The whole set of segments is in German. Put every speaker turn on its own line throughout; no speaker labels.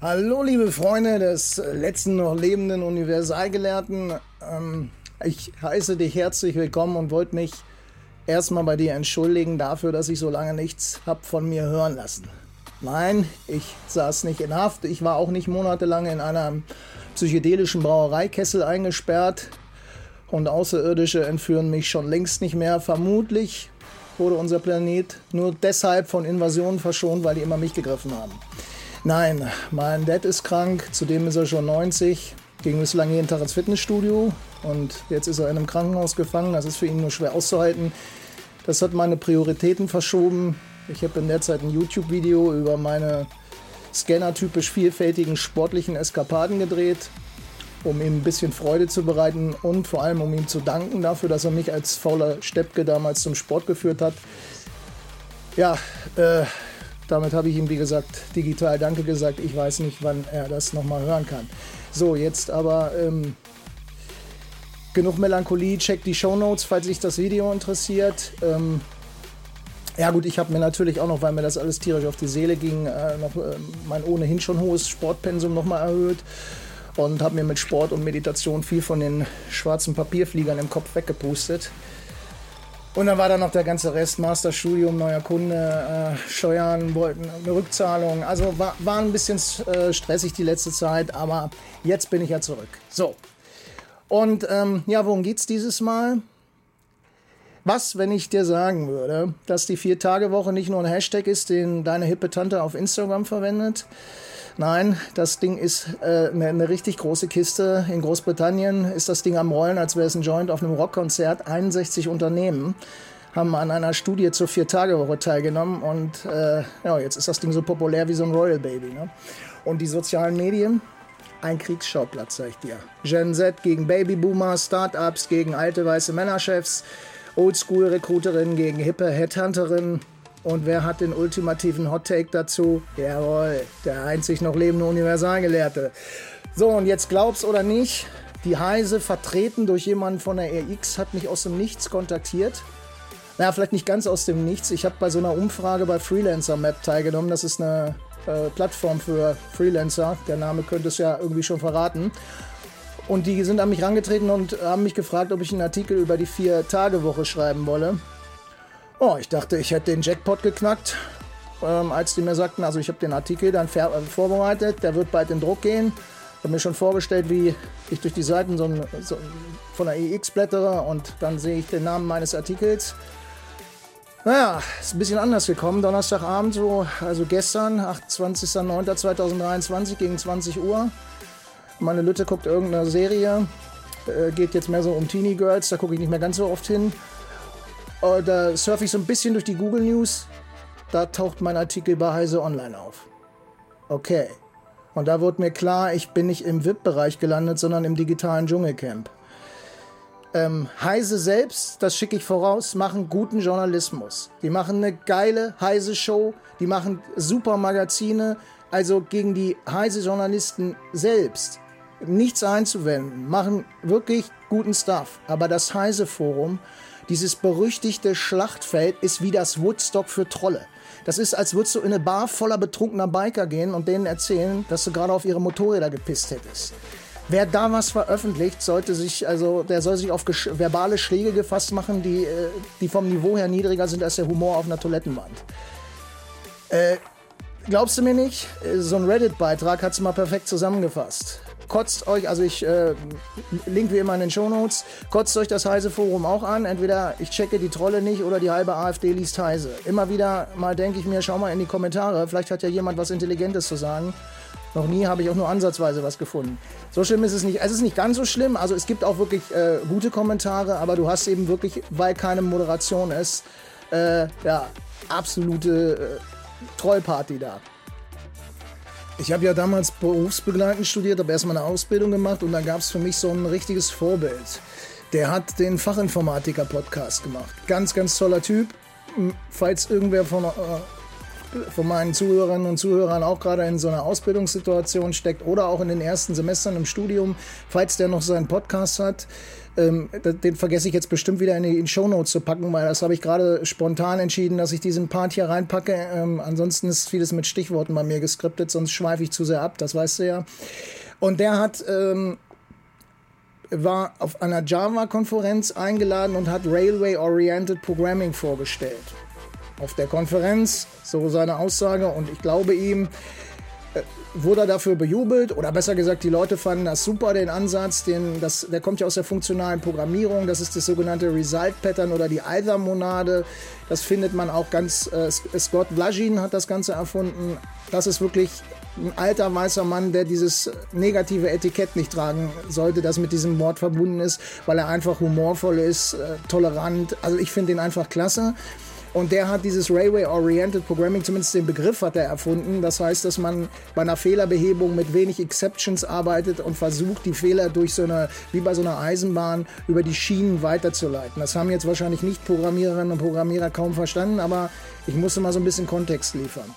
Hallo, liebe Freunde des letzten noch lebenden Universalgelehrten. Ähm, ich heiße dich herzlich willkommen und wollte mich erstmal bei dir entschuldigen dafür, dass ich so lange nichts hab von mir hören lassen. Nein, ich saß nicht in Haft. Ich war auch nicht monatelang in einer psychedelischen Brauereikessel eingesperrt. Und Außerirdische entführen mich schon längst nicht mehr. Vermutlich wurde unser Planet nur deshalb von Invasionen verschont, weil die immer mich gegriffen haben. Nein, mein Dad ist krank, zudem ist er schon 90, ging bislang jeden Tag ins Fitnessstudio und jetzt ist er in einem Krankenhaus gefangen. Das ist für ihn nur schwer auszuhalten. Das hat meine Prioritäten verschoben. Ich habe in der Zeit ein YouTube-Video über meine scannertypisch vielfältigen sportlichen Eskapaden gedreht, um ihm ein bisschen Freude zu bereiten und vor allem um ihm zu danken dafür, dass er mich als fauler Steppke damals zum Sport geführt hat. Ja, äh, damit habe ich ihm, wie gesagt, digital Danke gesagt. Ich weiß nicht, wann er das nochmal hören kann. So, jetzt aber ähm, genug Melancholie. Checkt die Show Notes, falls sich das Video interessiert. Ähm, ja gut, ich habe mir natürlich auch noch, weil mir das alles tierisch auf die Seele ging, äh, noch äh, mein ohnehin schon hohes Sportpensum nochmal erhöht und habe mir mit Sport und Meditation viel von den schwarzen Papierfliegern im Kopf weggepustet. Und dann war da noch der ganze Rest, Masterstudium, neuer Kunde, äh, Steuern, wollten eine Rückzahlung. Also war, war ein bisschen äh, stressig die letzte Zeit, aber jetzt bin ich ja zurück. So. Und ähm, ja, worum geht's dieses Mal? Was, wenn ich dir sagen würde, dass die Vier-Tage-Woche nicht nur ein Hashtag ist, den deine hippe Tante auf Instagram verwendet, Nein, das Ding ist äh, eine, eine, richtig große Kiste. In Großbritannien ist das Ding am Rollen, als wäre es ein Joint auf einem Rockkonzert. 61 Unternehmen haben an einer Studie zur Vier-Tage-Woche teilgenommen und äh, ja, jetzt ist das Ding so populär wie so ein Royal Baby. Ne? Und die sozialen Medien, ein Kriegsschauplatz, sag ich dir. Gen Z gegen Babyboomer, Startups gegen alte weiße Männerchefs, Oldschool-Rekruterinnen gegen hippe Headhunterinnen. Und wer hat den ultimativen Hot Take dazu? Jawohl, der einzig noch lebende Universalgelehrte. So, und jetzt glaub's oder nicht, die Heise, vertreten durch jemanden von der RX, hat mich aus dem Nichts kontaktiert. Naja, vielleicht nicht ganz aus dem Nichts. Ich habe bei so einer Umfrage bei Freelancer Map teilgenommen. Das ist eine äh, Plattform für Freelancer. Der Name könnte es ja irgendwie schon verraten. Und die sind an mich rangetreten und haben mich gefragt, ob ich einen Artikel über die Vier-Tage-Woche schreiben wolle. Oh, ich dachte, ich hätte den Jackpot geknackt, ähm, als die mir sagten, also ich habe den Artikel dann äh, vorbereitet, der wird bald in Druck gehen. Ich habe mir schon vorgestellt, wie ich durch die Seiten so, so von der EX blättere und dann sehe ich den Namen meines Artikels. Naja, ist ein bisschen anders gekommen. Donnerstagabend, so, also gestern, 28.09.2023 gegen 20 Uhr. Meine Lütte guckt irgendeine Serie. Äh, geht jetzt mehr so um Teenie Girls, da gucke ich nicht mehr ganz so oft hin. Oh, da surfe ich so ein bisschen durch die Google News. Da taucht mein Artikel bei Heise Online auf. Okay. Und da wurde mir klar, ich bin nicht im VIP-Bereich gelandet, sondern im digitalen Dschungelcamp. Ähm, Heise selbst, das schicke ich voraus, machen guten Journalismus. Die machen eine geile Heise-Show, die machen super Magazine. Also gegen die Heise-Journalisten selbst nichts einzuwenden, machen wirklich guten Stuff. Aber das Heise-Forum dieses berüchtigte Schlachtfeld ist wie das Woodstock für Trolle. Das ist, als würdest du in eine Bar voller betrunkener Biker gehen und denen erzählen, dass du gerade auf ihre Motorräder gepisst hättest. Wer da was veröffentlicht, sollte sich, also der soll sich auf verbale Schläge gefasst machen, die, äh, die vom Niveau her niedriger sind als der Humor auf einer Toilettenwand. Äh, glaubst du mir nicht? Äh, so ein Reddit-Beitrag hat es mal perfekt zusammengefasst kotzt euch, also ich äh, link wie immer in den Shownotes, kotzt euch das Heise-Forum auch an. Entweder ich checke die Trolle nicht oder die halbe AfD liest Heise. Immer wieder mal denke ich mir, schau mal in die Kommentare, vielleicht hat ja jemand was Intelligentes zu sagen. Noch nie habe ich auch nur ansatzweise was gefunden. So schlimm ist es nicht. Es ist nicht ganz so schlimm. Also es gibt auch wirklich äh, gute Kommentare, aber du hast eben wirklich, weil keine Moderation ist, äh, ja, absolute äh, Trollparty da. Ich habe ja damals berufsbegleitend studiert, habe erstmal eine Ausbildung gemacht und dann gab es für mich so ein richtiges Vorbild. Der hat den Fachinformatiker-Podcast gemacht. Ganz, ganz toller Typ. Falls irgendwer von, äh, von meinen Zuhörerinnen und Zuhörern auch gerade in so einer Ausbildungssituation steckt oder auch in den ersten Semestern im Studium, falls der noch seinen Podcast hat, ähm, den vergesse ich jetzt bestimmt wieder in die Shownotes zu packen, weil das habe ich gerade spontan entschieden, dass ich diesen Part hier reinpacke. Ähm, ansonsten ist vieles mit Stichworten bei mir geskriptet, sonst schweife ich zu sehr ab, das weißt du ja. Und der hat ähm, war auf einer Java-Konferenz eingeladen und hat Railway Oriented Programming vorgestellt. Auf der Konferenz, so seine Aussage, und ich glaube ihm, äh, wurde er dafür bejubelt oder besser gesagt, die Leute fanden das super, den Ansatz, den, das, der kommt ja aus der funktionalen Programmierung, das ist das sogenannte Result Pattern oder die Either-Monade, das findet man auch ganz, äh, Scott Blajin hat das Ganze erfunden, das ist wirklich ein alter weißer Mann, der dieses negative Etikett nicht tragen sollte, das mit diesem Wort verbunden ist, weil er einfach humorvoll ist, äh, tolerant. Also ich finde ihn einfach klasse. Und der hat dieses Railway Oriented Programming, zumindest den Begriff hat er erfunden. Das heißt, dass man bei einer Fehlerbehebung mit wenig Exceptions arbeitet und versucht, die Fehler durch so eine, wie bei so einer Eisenbahn, über die Schienen weiterzuleiten. Das haben jetzt wahrscheinlich nicht Programmiererinnen und Programmierer kaum verstanden, aber ich musste mal so ein bisschen Kontext liefern.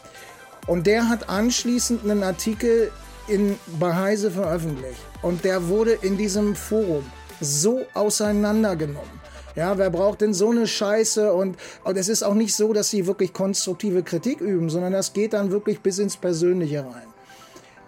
Und der hat anschließend einen Artikel in Baheise veröffentlicht. Und der wurde in diesem Forum so auseinandergenommen. Ja, wer braucht denn so eine Scheiße? Und, und es ist auch nicht so, dass sie wirklich konstruktive Kritik üben, sondern das geht dann wirklich bis ins Persönliche rein.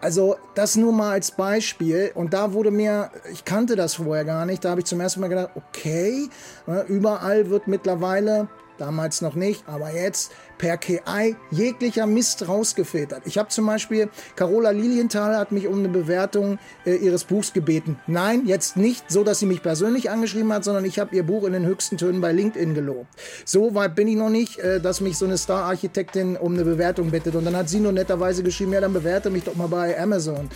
Also das nur mal als Beispiel. Und da wurde mir, ich kannte das vorher gar nicht, da habe ich zum ersten Mal gedacht, okay, ne, überall wird mittlerweile damals noch nicht, aber jetzt per KI jeglicher Mist rausgefiltert. Ich habe zum Beispiel, Carola Lilienthal hat mich um eine Bewertung äh, ihres Buchs gebeten. Nein, jetzt nicht so, dass sie mich persönlich angeschrieben hat, sondern ich habe ihr Buch in den höchsten Tönen bei LinkedIn gelobt. So weit bin ich noch nicht, äh, dass mich so eine Star-Architektin um eine Bewertung bittet. Und dann hat sie nur netterweise geschrieben, ja, dann bewerte mich doch mal bei Amazon.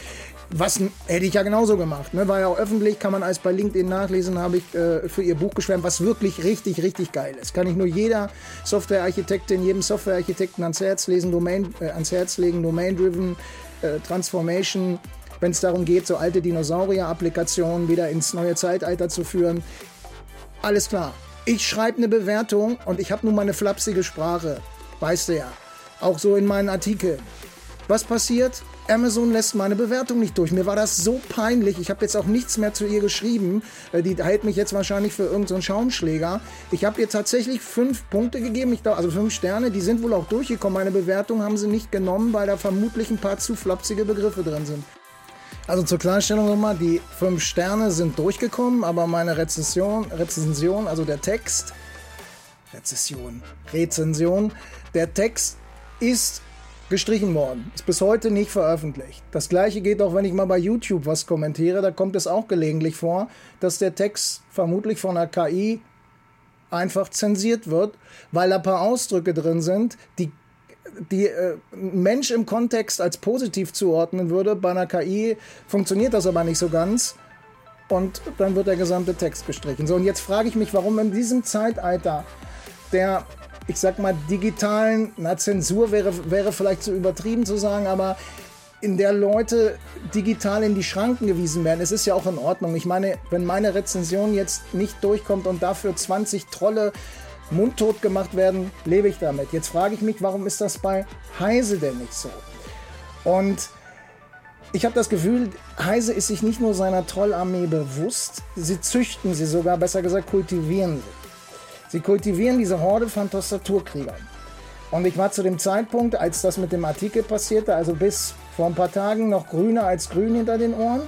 Was hätte ich ja genauso gemacht. Ne? War ja auch öffentlich, kann man als bei LinkedIn nachlesen, habe ich äh, für ihr Buch geschwärmt, was wirklich richtig, richtig geil ist. Kann ich nur jeder Softwarearchitektin, jedem Softwarearchitekten ans Herz lesen, Domain, äh, ans Herz legen, Domain-Driven äh, Transformation, wenn es darum geht, so alte Dinosaurier-Applikationen wieder ins neue Zeitalter zu führen. Alles klar. Ich schreibe eine Bewertung und ich habe nun mal eine flapsige Sprache. Weißt du ja. Auch so in meinen Artikeln. Was passiert? Amazon lässt meine Bewertung nicht durch. Mir war das so peinlich. Ich habe jetzt auch nichts mehr zu ihr geschrieben. Äh, die hält mich jetzt wahrscheinlich für irgendeinen so Schaumschläger. Ich habe ihr tatsächlich fünf Punkte gegeben, ich glaub, also fünf Sterne. Die sind wohl auch durchgekommen. Meine Bewertung haben sie nicht genommen, weil da vermutlich ein paar zu flapsige Begriffe drin sind. Also zur Klarstellung nochmal, die fünf Sterne sind durchgekommen, aber meine Rezension, Rezension, also der Text, Rezession, Rezension, der Text ist gestrichen worden. Ist bis heute nicht veröffentlicht. Das gleiche geht auch, wenn ich mal bei YouTube was kommentiere. Da kommt es auch gelegentlich vor, dass der Text vermutlich von der KI einfach zensiert wird, weil da ein paar Ausdrücke drin sind, die die äh, Mensch im Kontext als positiv zuordnen würde. Bei einer KI funktioniert das aber nicht so ganz. Und dann wird der gesamte Text gestrichen. So, und jetzt frage ich mich, warum in diesem Zeitalter der ich sag mal, digitalen, na, Zensur wäre, wäre vielleicht zu übertrieben zu sagen, aber in der Leute digital in die Schranken gewiesen werden. Es ist ja auch in Ordnung. Ich meine, wenn meine Rezension jetzt nicht durchkommt und dafür 20 Trolle mundtot gemacht werden, lebe ich damit. Jetzt frage ich mich, warum ist das bei Heise denn nicht so? Und ich habe das Gefühl, Heise ist sich nicht nur seiner Trollarmee bewusst, sie züchten sie sogar, besser gesagt, kultivieren sie. Sie kultivieren diese Horde von Tastaturkriegern. Und ich war zu dem Zeitpunkt, als das mit dem Artikel passierte, also bis vor ein paar Tagen noch grüner als grün hinter den Ohren.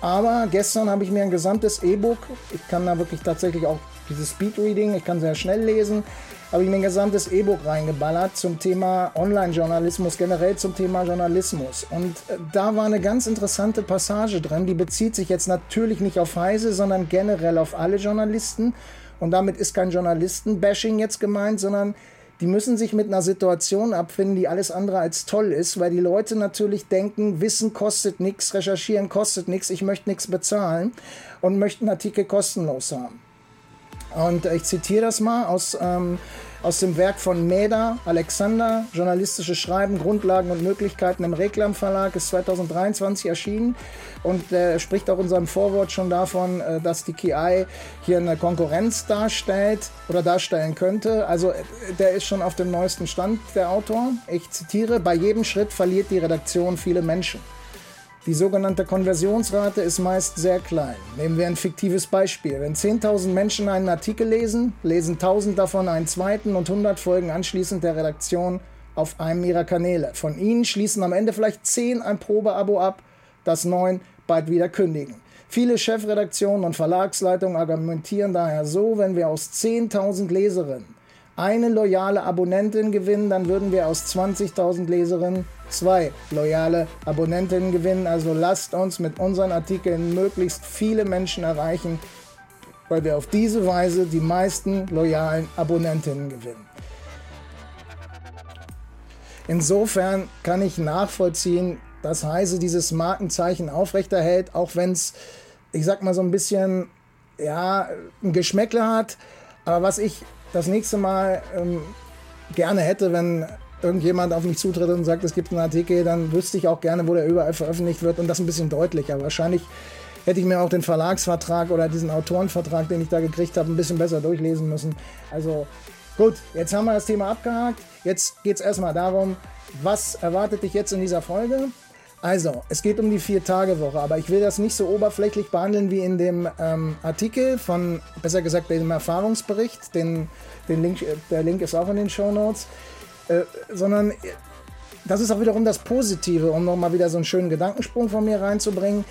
Aber gestern habe ich mir ein gesamtes E-Book, ich kann da wirklich tatsächlich auch dieses Speedreading, ich kann sehr schnell lesen, habe ich mir ein gesamtes E-Book reingeballert zum Thema Online-Journalismus, generell zum Thema Journalismus. Und äh, da war eine ganz interessante Passage drin, die bezieht sich jetzt natürlich nicht auf Heise, sondern generell auf alle Journalisten. Und damit ist kein Journalisten-Bashing jetzt gemeint, sondern die müssen sich mit einer Situation abfinden, die alles andere als toll ist, weil die Leute natürlich denken, Wissen kostet nichts, Recherchieren kostet nichts, ich möchte nichts bezahlen und möchten Artikel kostenlos haben. Und ich zitiere das mal aus ähm, aus dem Werk von Meda, Alexander, Journalistische Schreiben, Grundlagen und Möglichkeiten im Reklam Verlag, ist 2023 erschienen und er spricht auch in seinem Vorwort schon davon, äh, dass die KI hier eine Konkurrenz darstellt oder darstellen könnte. Also äh, der ist schon auf dem neuesten Stand, der Autor. Ich zitiere, bei jedem Schritt verliert die Redaktion viele Menschen. Die sogenannte Konversionsrate ist meist sehr klein. Nehmen wir ein fiktives Beispiel. Wenn 10.000 Menschen einen Artikel lesen, lesen 1.000 davon einen zweiten und 100 folgen anschließend der Redaktion auf einem ihrer Kanäle. Von ihnen schließen am Ende vielleicht 10 ein Probeabo ab, das 9 bald wieder kündigen. Viele Chefredaktionen und Verlagsleitungen argumentieren daher so, wenn wir aus 10.000 Leserinnen eine loyale Abonnentin gewinnen, dann würden wir aus 20.000 Leserinnen zwei loyale Abonnentinnen gewinnen. Also lasst uns mit unseren Artikeln möglichst viele Menschen erreichen, weil wir auf diese Weise die meisten loyalen Abonnentinnen gewinnen. Insofern kann ich nachvollziehen, dass Heise dieses Markenzeichen aufrechterhält, auch wenn es, ich sag mal, so ein bisschen ja, ein Geschmäckle hat. Aber was ich das nächste Mal ähm, gerne hätte, wenn irgendjemand auf mich zutritt und sagt, es gibt einen Artikel, dann wüsste ich auch gerne, wo der überall veröffentlicht wird und das ein bisschen deutlicher. Wahrscheinlich hätte ich mir auch den Verlagsvertrag oder diesen Autorenvertrag, den ich da gekriegt habe, ein bisschen besser durchlesen müssen. Also gut, jetzt haben wir das Thema abgehakt. Jetzt geht es erstmal darum, was erwartet dich jetzt in dieser Folge? Also, es geht um die Vier-Tage-Woche, aber ich will das nicht so oberflächlich behandeln wie in dem ähm, Artikel von, besser gesagt, dem Erfahrungsbericht. Den, den Link, der Link ist auch in den Show Notes. Äh, sondern das ist auch wiederum das Positive, um nochmal wieder so einen schönen Gedankensprung von mir reinzubringen.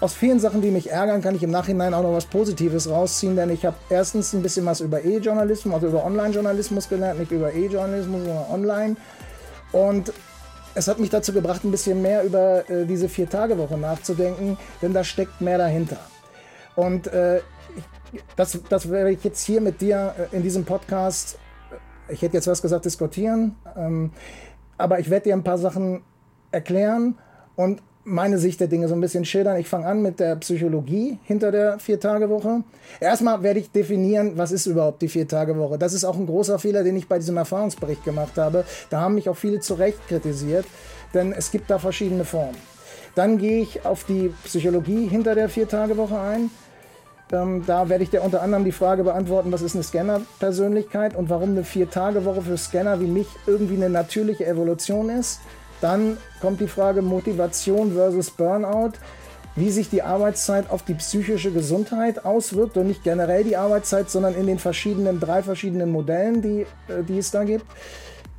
Aus vielen Sachen, die mich ärgern, kann ich im Nachhinein auch noch was Positives rausziehen, denn ich habe erstens ein bisschen was über E-Journalismus, also über Online-Journalismus gelernt, nicht über E-Journalismus, sondern online. Und es hat mich dazu gebracht, ein bisschen mehr über äh, diese Vier-Tage-Woche nachzudenken, denn da steckt mehr dahinter. Und äh, das, das werde ich jetzt hier mit dir äh, in diesem Podcast, äh, ich hätte jetzt was gesagt, diskutieren, ähm, aber ich werde dir ein paar Sachen erklären und meine Sicht der Dinge so ein bisschen schildern. Ich fange an mit der Psychologie hinter der Vier-Tage-Woche. Erstmal werde ich definieren, was ist überhaupt die Vier-Tage-Woche. Das ist auch ein großer Fehler, den ich bei diesem Erfahrungsbericht gemacht habe. Da haben mich auch viele zu Recht kritisiert, denn es gibt da verschiedene Formen. Dann gehe ich auf die Psychologie hinter der Vier-Tage-Woche ein. Ähm, da werde ich dir unter anderem die Frage beantworten, was ist eine Scanner-Persönlichkeit und warum eine Vier-Tage-Woche für Scanner wie mich irgendwie eine natürliche Evolution ist. Dann kommt die Frage Motivation versus Burnout, wie sich die Arbeitszeit auf die psychische Gesundheit auswirkt und nicht generell die Arbeitszeit, sondern in den verschiedenen, drei verschiedenen Modellen, die, äh, die es da gibt.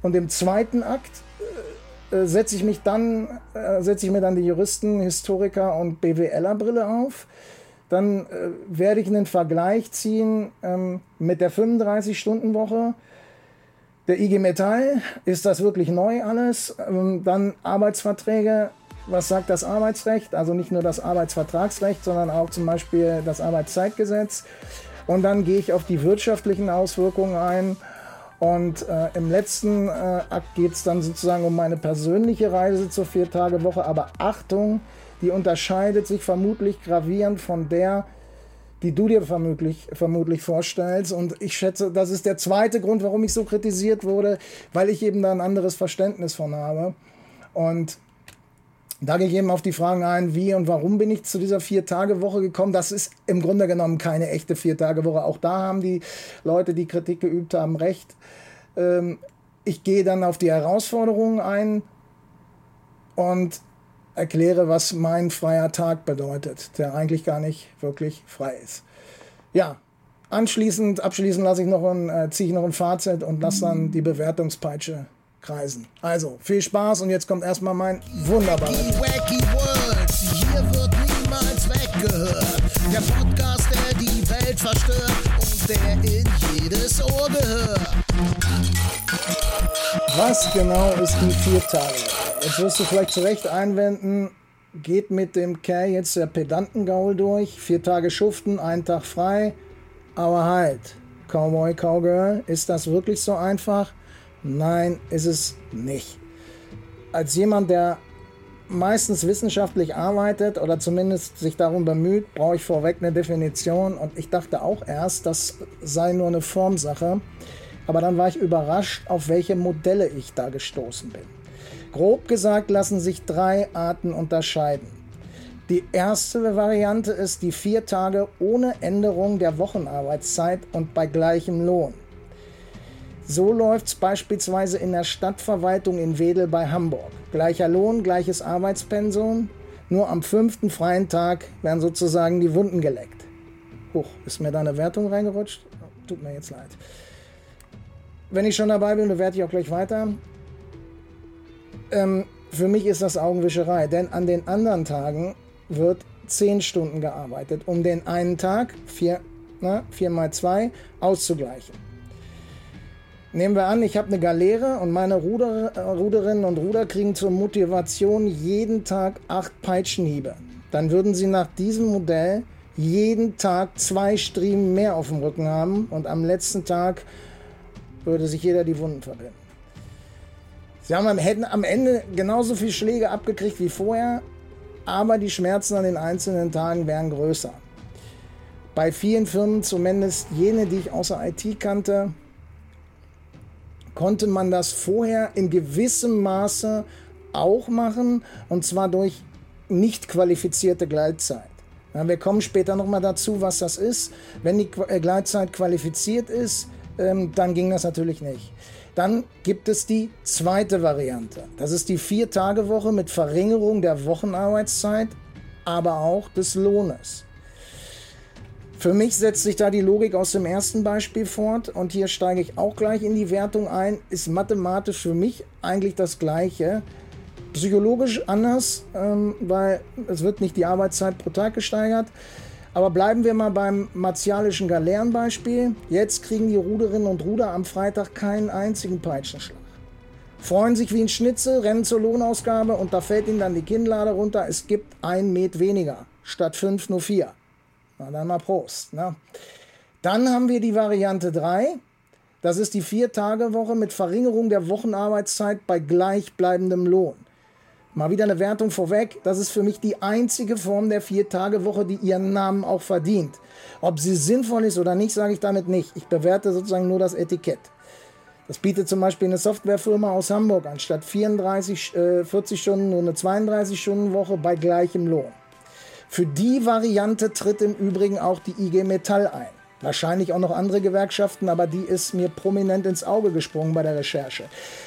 Und im zweiten Akt äh, äh, setze ich mich dann, setze ich mir dann die Juristen, Historiker und BWLer Brille auf. Dann äh, werde ich einen Vergleich ziehen ähm, mit der 35-Stunden-Woche der IG Metall, ist das wirklich neu alles? Ähm, dann Arbeitsverträge, was sagt das Arbeitsrecht? Also nicht nur das Arbeitsvertragsrecht, sondern auch zum Beispiel das Arbeitszeitgesetz. Und dann gehe ich auf die wirtschaftlichen Auswirkungen ein. Und äh, im letzten äh, Akt geht es dann sozusagen um meine persönliche Reise zur Vier-Tage-Woche. Aber Achtung, die unterscheidet sich vermutlich gravierend von der, die du dir vermutlich, vermutlich vorstellst. Und ich schätze, das ist der zweite Grund, warum ich so kritisiert wurde, weil ich eben da ein anderes Verständnis von habe. Und da gehe ich eben auf die Fragen ein, wie und warum bin ich zu dieser Vier-Tage-Woche gekommen. Das ist im Grunde genommen keine echte Vier-Tage-Woche. Auch da haben die Leute, die Kritik geübt haben, recht. Ähm, ich gehe dann auf die Herausforderungen ein und erkläre, was mein freier Tag bedeutet, der eigentlich gar nicht wirklich frei ist. Ja, anschließend, abschließend lasse ich noch ein, äh, ziehe ich noch ein Fazit und lasse dann die Bewertungspeitsche kreisen. Also, viel Spaß und jetzt kommt erstmal mein wunderbarer. Wacky World, hier wird niemals weggehört. Der Podcast, der die Welt verstört und der in jedes Ohr gehört. Was genau ist die Viertage? Jetzt wirst du vielleicht zu Recht einwenden, geht mit dem Kerl jetzt der Pedantengaul durch, vier Tage schuften, einen Tag frei, aber halt, Cowboy, Cowgirl, ist das wirklich so einfach? Nein, ist es nicht. Als jemand, der meistens wissenschaftlich arbeitet oder zumindest sich darum bemüht, brauche ich vorweg eine Definition und ich dachte auch erst, das sei nur eine Formsache. aber dann war ich überrascht, auf welche Modelle ich da gestoßen bin. Grob gesagt lassen sich drei Arten unterscheiden. Die erste Variante ist die vier Tage ohne Änderung der Wochenarbeitszeit und bei gleichem Lohn. So läuft es beispielsweise in der Stadtverwaltung in Wedel bei Hamburg. Gleicher Lohn, gleiches Arbeitspensum, nur am fünften freien Tag werden sozusagen die Wunden geleckt. Huch, ist mir da eine Wertung reingerutscht? Tut mir jetzt leid. Wenn ich schon dabei bin, bewerte ich auch gleich weiter. Ähm, für mich ist das Augenwischerei, denn an den anderen Tagen wird 10 Stunden gearbeitet, um den einen Tag, 4, na, 4 mal 2, auszugleichen. Nehmen wir an, ich habe eine Galeere und meine Ruder, Ruderinnen und Ruder kriegen zur Motivation jeden Tag 8 Peitschenhiebe. Dann würden sie nach diesem Modell jeden Tag zwei Striemen mehr auf dem Rücken haben und am letzten Tag würde sich jeder die Wunden verbinden. Sie haben, hätten am Ende genauso viele Schläge abgekriegt wie vorher, aber die Schmerzen an den einzelnen Tagen wären größer. Bei vielen Firmen, zumindest jene, die ich außer IT kannte, konnte man das vorher in gewissem Maße auch machen und zwar durch nicht qualifizierte Gleitzeit. Ja, wir kommen später nochmal dazu, was das ist. Wenn die äh, Gleitzeit qualifiziert ist, ähm, dann ging das natürlich nicht. Dann gibt es die zweite Variante. Das ist die Vier-Tage-Woche mit Verringerung der Wochenarbeitszeit, aber auch des Lohnes. Für mich setzt sich da die Logik aus dem ersten Beispiel fort und hier steige ich auch gleich in die Wertung ein. Ist mathematisch für mich eigentlich das Gleiche. Psychologisch anders, ähm, weil es wird nicht die Arbeitszeit pro Tag gesteigert. Aber bleiben wir mal beim martialischen Galeerenbeispiel. Jetzt kriegen die Ruderinnen und Ruder am Freitag keinen einzigen Peitschenschlag. Freuen sich wie ein Schnitzel, rennen zur Lohnausgabe und da fällt ihnen dann die Kinnlade runter. Es gibt ein Met weniger, statt fünf nur vier. Na dann mal Prost. Ne? Dann haben wir die Variante 3. Das ist die Vier-Tage-Woche mit Verringerung der Wochenarbeitszeit bei gleichbleibendem Lohn. Mal wieder eine Wertung vorweg. Das ist für mich die einzige Form der Vier-Tage-Woche, die ihren Namen auch verdient. Ob sie sinnvoll ist oder nicht, sage ich damit nicht. Ich bewerte sozusagen nur das Etikett. Das bietet zum Beispiel eine Softwarefirma aus Hamburg anstatt 34, äh, 40 Stunden nur eine 32-Stunden-Woche bei gleichem Lohn. Für die Variante tritt im Übrigen auch die IG Metall ein. Wahrscheinlich auch noch andere Gewerkschaften, aber die ist mir prominent ins Auge gesprungen bei der Recherche.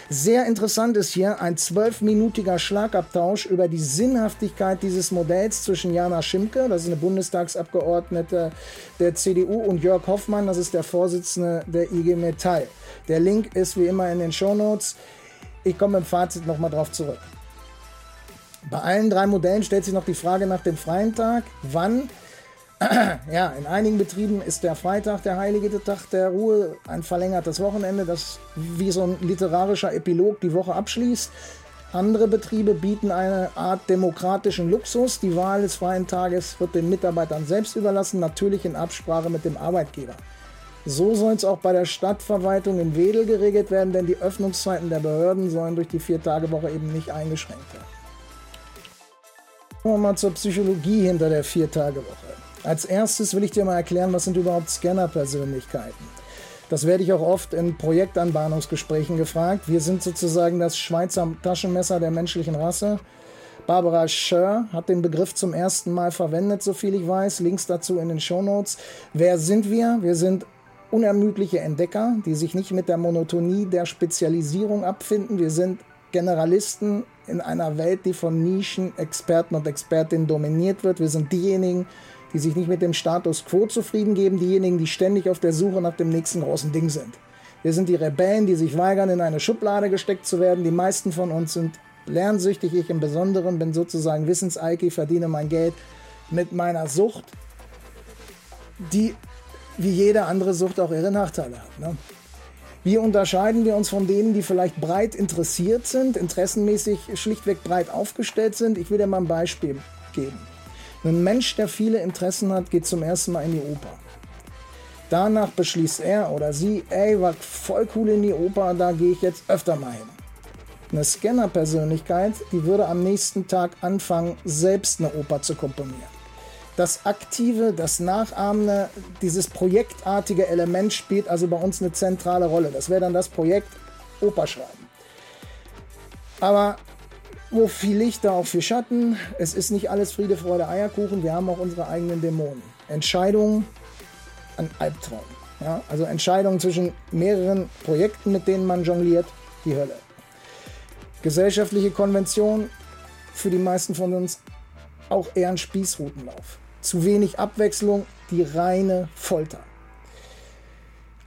Sehr interessant ist hier ein zwölfminütiger Schlagabtausch über die Sinnhaftigkeit dieses Modells zwischen Jana Schimke, das ist eine Bundestagsabgeordnete der CDU, und Jörg Hoffmann, das ist der Vorsitzende der IG Metall. Der Link ist wie immer in den Shownotes. Ich komme im Fazit nochmal drauf zurück. Bei allen drei Modellen stellt sich noch die Frage nach dem freien Tag. Wann? Ja, in einigen Betrieben ist der Freitag der heilige Tag der Ruhe, ein verlängertes Wochenende, das wie so ein literarischer Epilog die Woche abschließt. Andere Betriebe bieten eine Art demokratischen Luxus. Die Wahl des freien Tages wird den Mitarbeitern selbst überlassen, natürlich in Absprache mit dem Arbeitgeber. So soll es auch bei der Stadtverwaltung in Wedel geregelt werden, denn die Öffnungszeiten der Behörden sollen durch die Vier-Tage-Woche eben nicht eingeschränkt werden. Kommen wir mal zur Psychologie hinter der Vier-Tage-Woche. Als erstes will ich dir mal erklären, was sind überhaupt Scanner-Persönlichkeiten. Das werde ich auch oft in Projektanbahnungsgesprächen gefragt. Wir sind sozusagen das Schweizer Taschenmesser der menschlichen Rasse. Barbara Scher hat den Begriff zum ersten Mal verwendet, so viel ich weiß. Links dazu in den Shownotes. Wer sind wir? Wir sind unermüdliche Entdecker, die sich nicht mit der Monotonie der Spezialisierung abfinden. Wir sind Generalisten in einer Welt, die von Nischen-Experten und Expertinnen dominiert wird. Wir sind diejenigen, die sich nicht mit dem Status quo zufrieden geben, diejenigen, die ständig auf der Suche nach dem nächsten großen Ding sind. Wir sind die Rebellen, die sich weigern, in eine Schublade gesteckt zu werden. Die meisten von uns sind lernsüchtig, ich im Besonderen bin sozusagen Wissenseiki, verdiene mein Geld mit meiner Sucht, die wie jede andere Sucht auch ihre Nachteile hat. Ne? Wie unterscheiden wir uns von denen, die vielleicht breit interessiert sind, interessenmäßig schlichtweg breit aufgestellt sind? Ich will dir mal ein Beispiel geben. Ein Mensch, der viele Interessen hat, geht zum ersten Mal in die Oper. Danach beschließt er oder sie, ey, war voll cool in die Oper, da gehe ich jetzt öfter mal hin. Eine Scanner-Persönlichkeit, die würde am nächsten Tag anfangen, selbst eine Oper zu komponieren. das aktive, das nachahmende, dieses projektartige Element spielt also bei uns eine zentrale Rolle. Das wäre dann das Projekt Oper schreiben. Aber wo viel Licht, da auch viel Schatten. Es ist nicht alles Friede, Freude, Eierkuchen. Wir haben auch unsere eigenen Dämonen. Entscheidungen, ein Albtraum. Ja? Also Entscheidungen zwischen mehreren Projekten, mit denen man jongliert, die Hölle. Gesellschaftliche Konvention, für die meisten von uns auch eher ein Spießrutenlauf. Zu wenig Abwechslung, die reine Folter.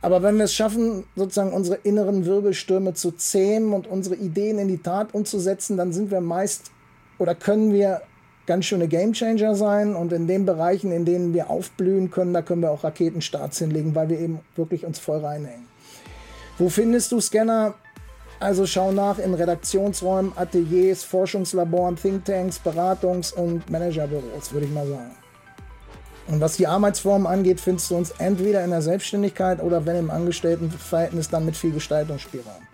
Aber wenn wir es schaffen, sozusagen unsere inneren Wirbelstürme zu zähmen und unsere Ideen in die Tat umzusetzen, dann sind wir meist oder können wir ganz schöne Gamechanger sein. Und in den Bereichen, in denen wir aufblühen können, da können wir auch Raketenstarts hinlegen, weil wir eben wirklich uns voll reinhängen. Wo findest du Scanner? Also schau nach in Redaktionsräumen, Ateliers, Forschungslaboren, Thinktanks, Beratungs- und Managerbüros, würde ich mal sagen. Und was die Arbeitsform angeht, findest du uns entweder in der Selbstständigkeit oder wenn im Angestelltenverhältnis dann mit viel Gestaltungsspielraum.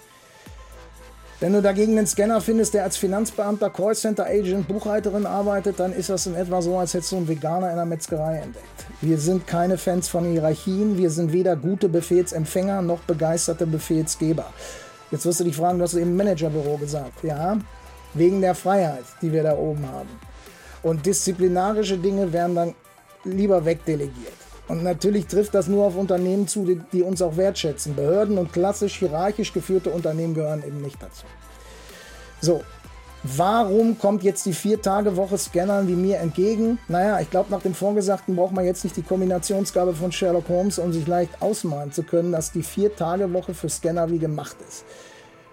Wenn du dagegen einen Scanner findest, der als Finanzbeamter, Callcenter-Agent, Buchhalterin arbeitet, dann ist das in etwa so, als hättest du einen Veganer in der Metzgerei entdeckt. Wir sind keine Fans von Hierarchien, wir sind weder gute Befehlsempfänger noch begeisterte Befehlsgeber. Jetzt wirst du dich fragen, du hast eben Managerbüro gesagt. Ja, wegen der Freiheit, die wir da oben haben. Und disziplinarische Dinge werden dann lieber wegdelegiert. Und natürlich trifft das nur auf Unternehmen zu, die, die, uns auch wertschätzen. Behörden und klassisch hierarchisch geführte Unternehmen gehören eben nicht dazu. So, warum kommt jetzt die Vier-Tage-Woche Scannern wie mir entgegen? Naja, ich glaube, nach dem Vorgesagten braucht man jetzt nicht die Kombinationsgabe von Sherlock Holmes, um sich leicht ausmalen zu können, dass die Vier-Tage-Woche für Scanner wie gemacht ist.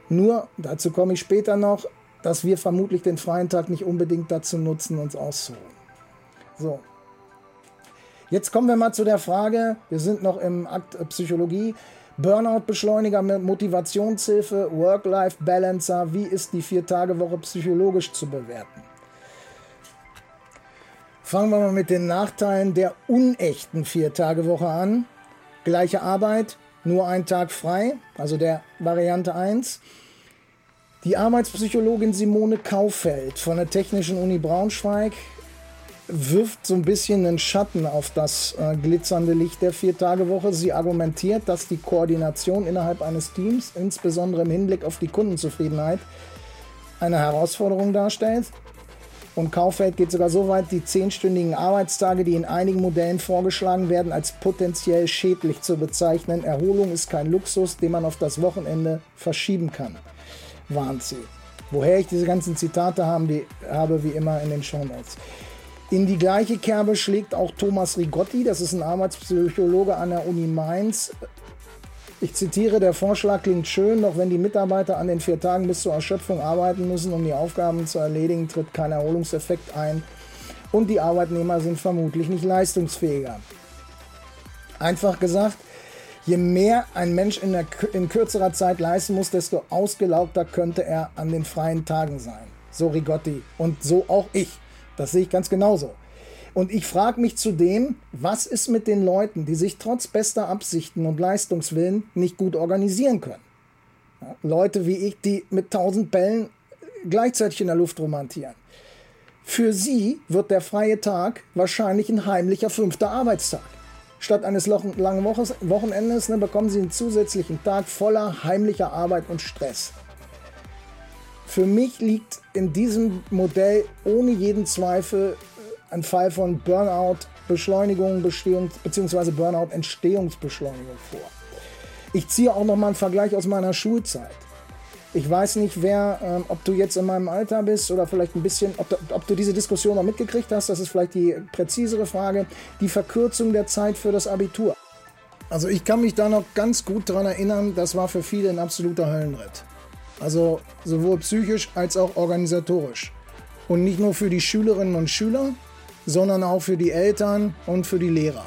Nur, dazu komme ich später noch, dass wir vermutlich den freien Tag nicht unbedingt dazu nutzen, uns auszuruhen. So, Jetzt kommen wir mal zu der Frage, wir sind noch im Akt Psychologie. Burnout-Beschleuniger, Motivationshilfe, Work-Life-Balancer, wie ist die Vier-Tage-Woche psychologisch zu bewerten? Fangen wir mal mit den Nachteilen der unechten Vier-Tage-Woche an. Gleiche Arbeit, nur ein Tag frei, also der Variante 1. Die Arbeitspsychologin Simone Kaufeld von der Technischen Uni Braunschweig wirft so ein bisschen einen Schatten auf das äh, glitzernde Licht der Vier-Tage-Woche. Sie argumentiert, dass die Koordination innerhalb eines Teams, insbesondere im Hinblick auf die Kundenzufriedenheit, eine Herausforderung darstellt. Und Kaufeld geht sogar so weit, die zehnstündigen Arbeitstage, die in einigen Modellen vorgeschlagen werden, als potenziell schädlich zu bezeichnen. Erholung ist kein Luxus, den man auf das Wochenende verschieben kann, warnt sie. Woher ich diese ganzen Zitate haben, wie, habe, wie immer in den Show Notes. In die gleiche Kerbe schlägt auch Thomas Rigotti, das ist ein Arbeitspsychologe an der Uni Mainz. Ich zitiere, der Vorschlag klingt schön, doch wenn die Mitarbeiter an den vier Tagen bis zur Erschöpfung arbeiten müssen, um die Aufgaben zu erledigen, tritt kein Erholungseffekt ein und die Arbeitnehmer sind vermutlich nicht leistungsfähiger. Einfach gesagt, je mehr ein Mensch in, der, in kürzerer Zeit leisten muss, desto ausgelaugter könnte er an den freien Tagen sein. So Rigotti und so auch ich. Das sehe ich ganz genauso. Und ich frage mich zudem, was ist mit den Leuten, die sich trotz bester Absichten und Leistungswillen nicht gut organisieren können? Ja, Leute wie ich, die mit tausend Bällen gleichzeitig in der Luft romantieren. Für sie wird der freie Tag wahrscheinlich ein heimlicher fünfter Arbeitstag. Statt eines langen Wochenendes ne, bekommen sie einen zusätzlichen Tag voller heimlicher Arbeit und Stress. Für mich liegt in diesem Modell ohne jeden Zweifel äh, ein Fall von Burnout, Beschleunigung, bzw. Burnout, Entstehungsbeschleunigung vor. Ich ziehe auch noch mal einen Vergleich aus meiner Schulzeit. Ich weiß nicht, wer, ähm, ob du jetzt in meinem Alter bist oder vielleicht ein bisschen, ob, ob du diese Diskussion noch mitgekriegt hast. Das ist vielleicht die präzisere Frage. Die Verkürzung der Zeit für das Abitur. Also ich kann mich da noch ganz gut daran erinnern, das war für viele ein absoluter Höllenritt. Also sowohl psychisch als auch organisatorisch. Und nicht nur für die Schülerinnen und Schüler, sondern auch für die Eltern und für die Lehrer.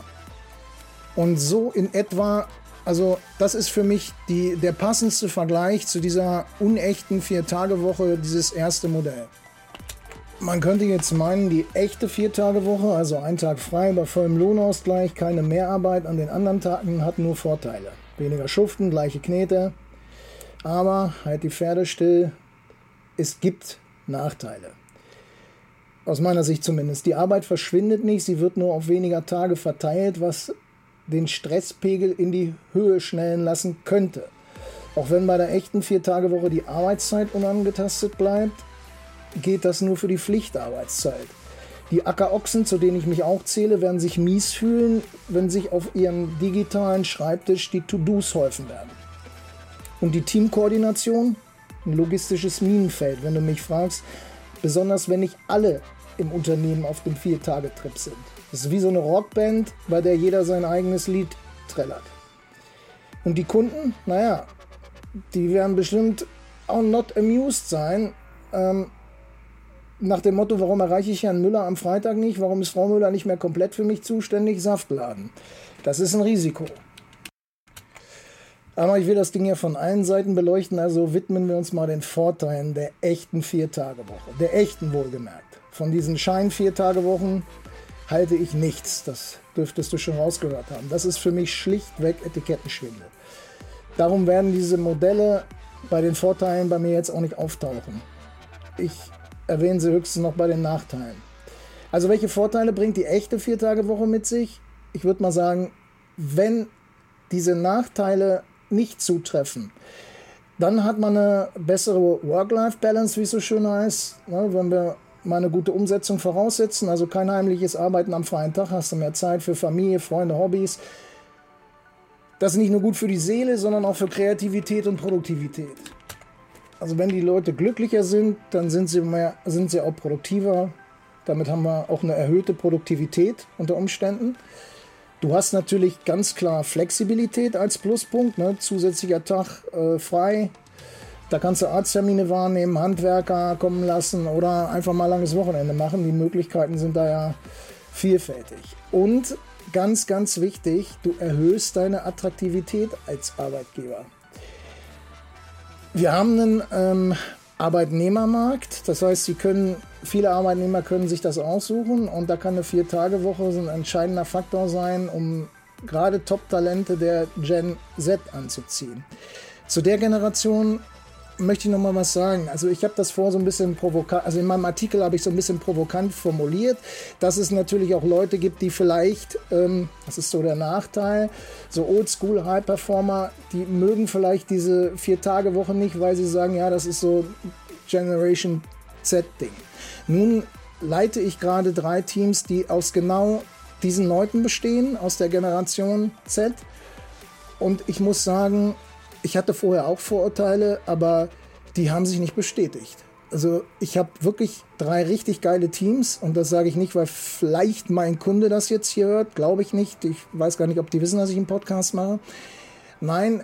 Und so in etwa, also das ist für mich die, der passendste Vergleich zu dieser unechten Vier-Tage-Woche, dieses erste Modell. Man könnte jetzt meinen, die echte Vier-Tage-Woche, also ein Tag frei bei vollem Lohnausgleich, keine Mehrarbeit an den anderen Tagen, hat nur Vorteile. Weniger Schuften, gleiche Knete, aber halt die Pferde still. Es gibt Nachteile. Aus meiner Sicht zumindest. Die Arbeit verschwindet nicht, sie wird nur auf weniger Tage verteilt, was den Stresspegel in die Höhe schnellen lassen könnte. Auch wenn bei der echten Vier-Tage-Woche die Arbeitszeit unangetastet bleibt, geht das nur für die Pflichtarbeitszeit. Die Ackerochsen, zu denen ich mich auch zähle, werden sich mies fühlen, wenn sich auf ihrem digitalen Schreibtisch die To-Dos häufen werden. Und die Teamkoordination, ein logistisches Minenfeld, wenn du mich fragst, besonders wenn nicht alle im Unternehmen auf dem Vier-Tage-Trip sind. Das ist wie so eine Rockband, bei der jeder sein eigenes Lied trällert. Und die Kunden, naja, die werden bestimmt auch not amused sein. Ähm, nach dem Motto, warum erreiche ich Herrn Müller am Freitag nicht? Warum ist Frau Müller nicht mehr komplett für mich zuständig? Saftladen. Das ist ein Risiko. Aber ich will das Ding ja von allen Seiten beleuchten, also widmen wir uns mal den Vorteilen der echten Vier-Tage-Woche. Der echten wohlgemerkt. Von diesen Schein-Vier-Tage-Wochen halte ich nichts. Das dürftest du schon rausgehört haben. Das ist für mich schlichtweg Etikettenschwindel. Darum werden diese Modelle bei den Vorteilen bei mir jetzt auch nicht auftauchen. Ich erwähne sie höchstens noch bei den Nachteilen. Also welche Vorteile bringt die echte Viertagewoche mit sich? Ich würde mal sagen, wenn diese Nachteile nicht zutreffen, dann hat man eine bessere Work-Life-Balance, wie es so schön heißt. Ne, wenn wir mal eine gute Umsetzung voraussetzen, also kein heimliches Arbeiten am freien Tag, hast du mehr Zeit für Familie, Freunde, Hobbys. Das ist nicht nur gut für die Seele, sondern auch für Kreativität und Produktivität. Also wenn die Leute glücklicher sind, dann sind sie, mehr, sind sie auch produktiver. Damit haben wir auch eine erhöhte Produktivität unter Umständen. Du hast natürlich ganz klar Flexibilität als Pluspunkt, ne? zusätzlicher Tag äh, frei. Da kannst du Arzttermine wahrnehmen, Handwerker kommen lassen oder einfach mal langes Wochenende machen. Die Möglichkeiten sind da ja vielfältig. Und ganz, ganz wichtig, du erhöhst deine Attraktivität als Arbeitgeber. Wir haben einen ähm, Arbeitnehmermarkt, das heißt, sie können, viele Arbeitnehmer können sich das aussuchen und da kann eine Vier-Tage-Woche ein entscheidender Faktor sein, um gerade Top-Talente der Gen Z anzuziehen. Zu der Generation möchte ich noch mal was sagen. Also ich habe das vor so ein bisschen provokant, also in meinem Artikel habe ich so ein bisschen provokant formuliert, dass es natürlich auch Leute gibt, die vielleicht, ähm, das ist so der Nachteil, so Oldschool High Performer, die mögen vielleicht diese vier Tage Woche nicht, weil sie sagen, ja, das ist so Generation Z Ding. Nun leite ich gerade drei Teams, die aus genau diesen Leuten bestehen, aus der Generation Z. Und ich muss sagen, ich hatte vorher auch Vorurteile, aber die haben sich nicht bestätigt. Also ich habe wirklich drei richtig geile Teams und das sage ich nicht, weil vielleicht mein Kunde das jetzt hier hört, glaube ich nicht. Ich weiß gar nicht, ob die wissen, dass ich einen Podcast mache. Nein,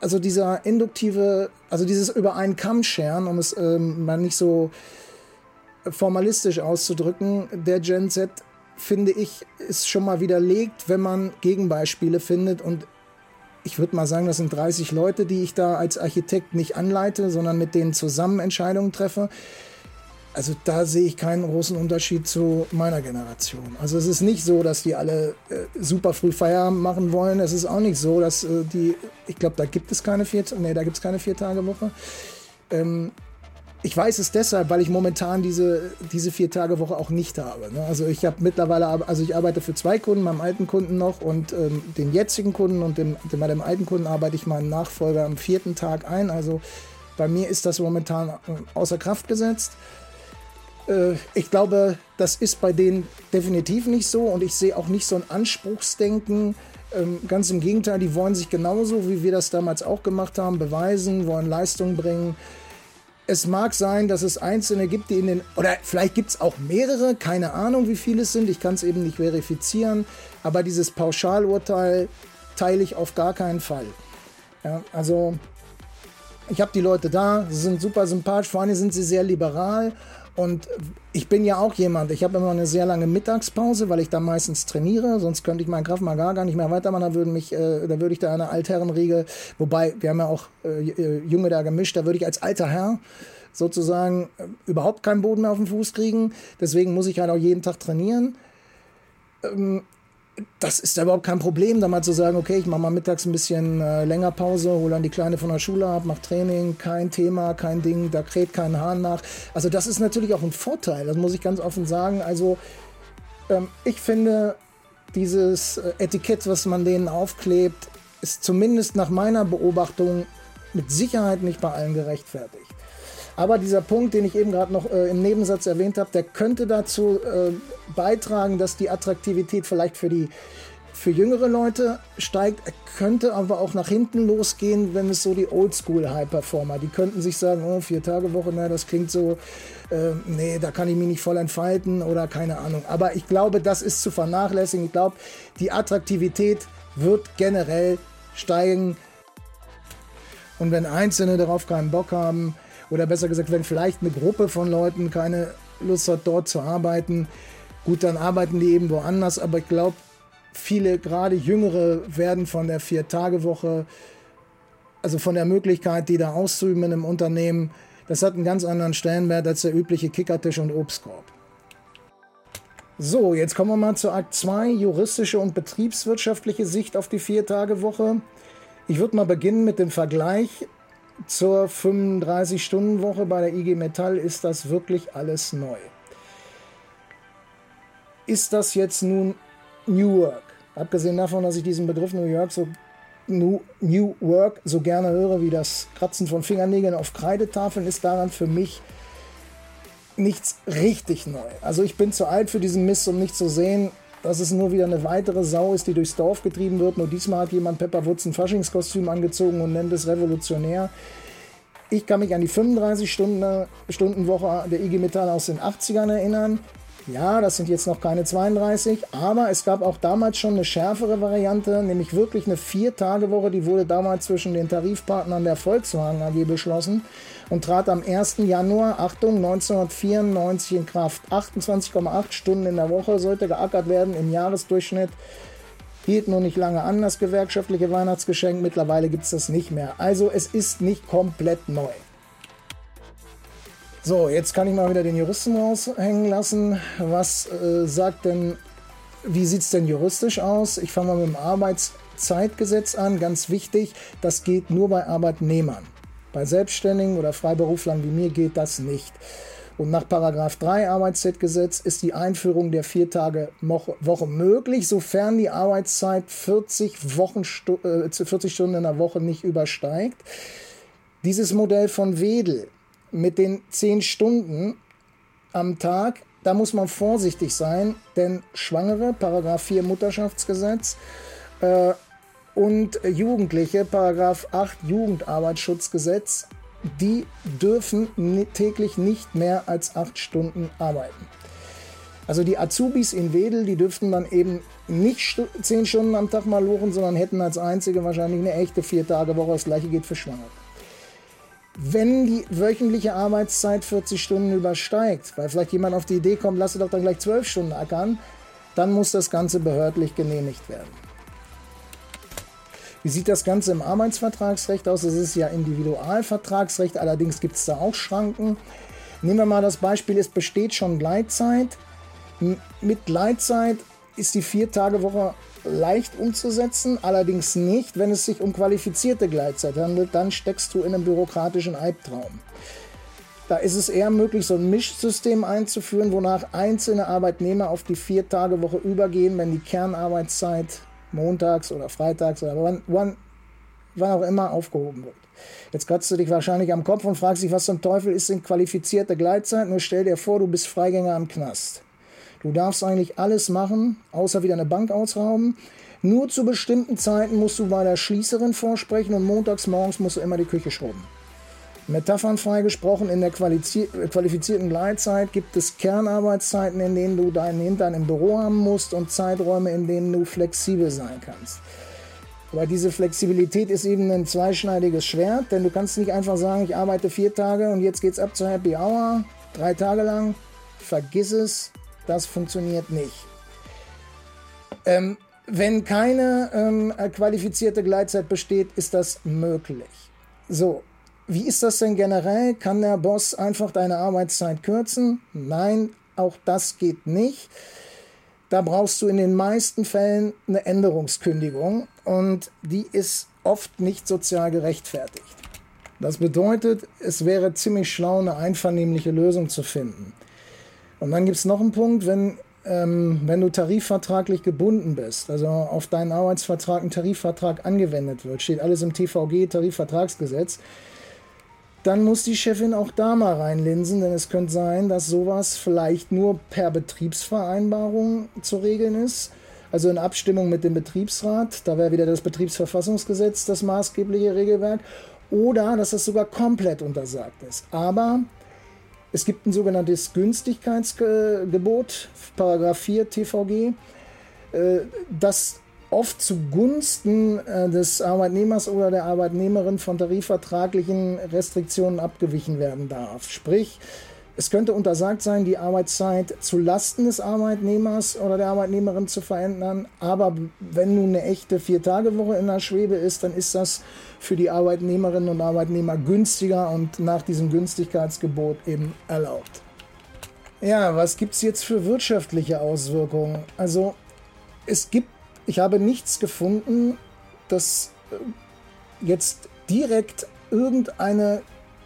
also dieser induktive, also dieses über einen Kamm scheren, um es ähm, mal nicht so formalistisch auszudrücken, der Gen Z finde ich, ist schon mal widerlegt, wenn man Gegenbeispiele findet und ich würde mal sagen, das sind 30 Leute, die ich da als Architekt nicht anleite, sondern mit denen zusammen Entscheidungen treffe. Also da sehe ich keinen großen Unterschied zu meiner Generation. Also es ist nicht so, dass die alle äh, super früh Feierabend machen wollen. Es ist auch nicht so, dass äh, die, ich glaube, da gibt es keine vier, nee, da gibt es keine vier Tage Woche. Ähm, ich weiß es deshalb, weil ich momentan diese, diese vier Tage Woche auch nicht habe. Ne? Also ich habe mittlerweile, also ich arbeite für zwei Kunden, meinem alten Kunden noch und ähm, dem jetzigen Kunden und dem, dem, bei dem alten Kunden arbeite ich meinen Nachfolger am vierten Tag ein. Also bei mir ist das momentan äh, außer Kraft gesetzt. Äh, ich glaube, das ist bei denen definitiv nicht so und ich sehe auch nicht so ein Anspruchsdenken. Ähm, ganz im Gegenteil, die wollen sich genauso, wie wir das damals auch gemacht haben, beweisen, wollen Leistung bringen es mag sein, dass es Einzelne gibt, die in den, oder vielleicht gibt es auch mehrere, keine Ahnung, wie viele es sind, ich kann es eben nicht verifizieren, aber dieses Pauschalurteil teile ich auf gar keinen Fall. Ja, also ich habe die Leute da, sie sind super sympathisch, vor allem sind sie sehr liberal und ich bin ja auch jemand, ich habe immer eine sehr lange Mittagspause, weil ich da meistens trainiere, sonst könnte ich meinen Kraft mal gar nicht mehr weitermachen, da, würden mich, äh, da würde ich da eine Altherrenriege, wobei wir haben ja auch äh, äh, Junge da gemischt, da würde ich als alter Herr sozusagen äh, überhaupt keinen Boden mehr auf den Fuß kriegen. Deswegen muss ich halt auch jeden Tag trainieren. Ähm, das ist ja überhaupt kein Problem, da mal zu sagen, okay, ich mache mal mittags ein bisschen äh, länger Pause, hole dann die Kleine von der Schule ab, mache Training, kein Thema, kein Ding, da kräht kein Hahn nach. Also das ist natürlich auch ein Vorteil, das muss ich ganz offen sagen. Also ähm, ich finde, dieses äh, Etikett, was man denen aufklebt, ist zumindest nach meiner Beobachtung mit Sicherheit nicht bei allen gerechtfertigt. Aber dieser Punkt, den ich eben gerade noch äh, im Nebensatz erwähnt habe, der könnte dazu äh, beitragen, dass die Attraktivität vielleicht für die für jüngere Leute steigt, könnte aber auch nach hinten losgehen, wenn es so die Oldschool-High-Performer, die könnten sich sagen, oh, vier Tage Woche, na, das klingt so, äh, nee, da kann ich mich nicht voll entfalten oder keine Ahnung. Aber ich glaube, das ist zu vernachlässigen. Ich glaube, die Attraktivität wird generell steigen. Und wenn Einzelne darauf keinen Bock haben, oder besser gesagt, wenn vielleicht eine Gruppe von Leuten keine Lust hat, dort zu arbeiten, gut, dann arbeiten die eben woanders. Aber ich glaube, viele, gerade Jüngere, werden von der Vier-Tage-Woche, also von der Möglichkeit, die da auszuüben in einem Unternehmen, das hat einen ganz anderen Stellenwert als der übliche Kickertisch und Obstkorb. So, jetzt kommen wir mal zu Akt 2, juristische und betriebswirtschaftliche Sicht auf die Vier-Tage-Woche. Ich würde mal beginnen mit dem Vergleich zur 35-Stunden-Woche bei der IG Metall. Ist das wirklich alles neu? Ist das jetzt nun New Work. Abgesehen davon, dass ich diesen Begriff New York so New, Work so gerne höre, wie das Kratzen von Fingernägeln auf Kreidetafeln, ist daran für mich nichts richtig neu. Also ich bin zu alt für diesen Mist, um nicht zu sehen, dass es nur wieder eine weitere Sau ist, die durchs Dorf getrieben wird. Nur diesmal hat jemand Pepper Woods ein Faschingskostüm angezogen und nennt es revolutionär. Ich kann mich an die 35-Stunden-Woche der IG Metall aus den 80ern erinnern. Ja, das sind jetzt noch keine 32, aber es gab auch damals schon eine schärfere Variante, nämlich wirklich eine Vier-Tage-Woche. Die wurde damals zwischen den Tarifpartnern der Volkswagen AG beschlossen und trat am 1. Januar, Achtung, 1994 in Kraft. 28,8 Stunden in der Woche sollte geackert werden im Jahresdurchschnitt. Hielt nur nicht lange an, das gewerkschaftliche Weihnachtsgeschenk. Mittlerweile gibt es das nicht mehr. Also es ist nicht komplett neu. So, jetzt kann ich mal wieder den Juristen raushängen lassen. Was äh, sagt denn, wie sieht es denn juristisch aus? Ich fange mal mit dem Arbeitszeitgesetz an. Ganz wichtig, das geht nur bei Arbeitnehmern. Bei Selbstständigen oder Freiberuflern wie mir geht das nicht. Und nach Paragraph 3 Arbeitszeitgesetz ist die Einführung der Vier-Tage-Woche möglich, sofern die Arbeitszeit 40, Wochen, äh, 40 Stunden in der Woche nicht übersteigt. Dieses Modell von Wedel mit den zehn Stunden am Tag, da muss man vorsichtig sein, denn Schwangere, Paragraph 4 Mutterschaftsgesetz, äh, und Jugendliche, Paragraph 8 Jugendarbeitsschutzgesetz, die dürfen täglich nicht mehr als acht Stunden arbeiten. Also die Azubis in Wedel, die dürften dann eben nicht zehn Stunden am Tag mal lochen, sondern hätten als einzige wahrscheinlich eine echte Vier-Tage-Woche. Das gleiche geht für Schwangere. Wenn die wöchentliche Arbeitszeit 40 Stunden übersteigt, weil vielleicht jemand auf die Idee kommt, lasse doch dann gleich 12 Stunden ackern, dann muss das Ganze behördlich genehmigt werden. Wie sieht das Ganze im Arbeitsvertragsrecht aus? Es ist ja Individualvertragsrecht, allerdings gibt es da auch Schranken. Nehmen wir mal das Beispiel, es besteht schon Gleitzeit. Mit Gleitzeit ist die Vier-Tage-Woche leicht umzusetzen, allerdings nicht, wenn es sich um qualifizierte Gleitzeit handelt, dann steckst du in einem bürokratischen Albtraum. Da ist es eher möglich, so ein Mischsystem einzuführen, wonach einzelne Arbeitnehmer auf die Vier-Tage-Woche übergehen, wenn die Kernarbeitszeit montags oder freitags oder wann, wann, wann auch immer aufgehoben wird. Jetzt kratzt du dich wahrscheinlich am Kopf und fragst dich, was zum Teufel ist denn qualifizierte Gleitzeit? Nur stell dir vor, du bist Freigänger am Knast. Du darfst eigentlich alles machen, außer wieder eine Bank ausrauben. Nur zu bestimmten Zeiten musst du bei der Schließerin vorsprechen und montags morgens musst du immer die Küche schrubben. Metaphernfrei gesprochen, in der qualifizierten Gleitzeit gibt es Kernarbeitszeiten, in denen du deinen Hintern im Büro haben musst und Zeiträume, in denen du flexibel sein kannst. Aber diese Flexibilität ist eben ein zweischneidiges Schwert, denn du kannst nicht einfach sagen, ich arbeite vier Tage und jetzt geht's ab zur Happy Hour, drei Tage lang. Vergiss es, das funktioniert nicht. Ähm, wenn keine ähm, qualifizierte Gleitzeit besteht, ist das möglich. So, wie ist das denn generell? Kann der Boss einfach deine Arbeitszeit kürzen? Nein, auch das geht nicht. da brauchst du in den meisten Fällen eine Änderungskündigung und die ist oft nicht sozial gerechtfertigt. Das bedeutet, es wäre ziemlich schlau, eine einvernehmliche Lösung zu finden. Und dann gibt es noch einen Punkt, wenn, ähm, wenn du tarifvertraglich gebunden bist, also auf deinen Arbeitsvertrag ein Tarifvertrag angewendet wird, steht alles im TVG, Tarifvertragsgesetz, dann muss die Chefin auch da mal reinlinsen, denn es könnte sein, dass sowas vielleicht nur per Betriebsvereinbarung zu regeln ist. Also in Abstimmung mit dem Betriebsrat, da wäre wieder das Betriebsverfassungsgesetz das maßgebliche Regelwerk, oder dass das sogar komplett untersagt ist. Aber es gibt ein sogenanntes Günstigkeitsgebot, Paragraph 4 TVG, äh, das oft zugunsten äh, des Arbeitnehmers oder der Arbeitnehmerin von tarifvertraglichen Restriktionen abgewichen werden darf. Sprich, es könnte untersagt sein, die Arbeitszeit zu Lasten des Arbeitnehmers oder der Arbeitnehmerin zu verändern. Aber wenn nun eine echte Vier-Tage-Woche in der Schwebe ist, dann ist das für die Arbeitnehmerinnen und Arbeitnehmer günstiger und nach diesem Günstigkeitsgebot eben erlaubt. Ja, was gibt es jetzt für wirtschaftliche Auswirkungen? Also es gibt ich habe nichts gefunden, das äh, jetzt direkt irgendeine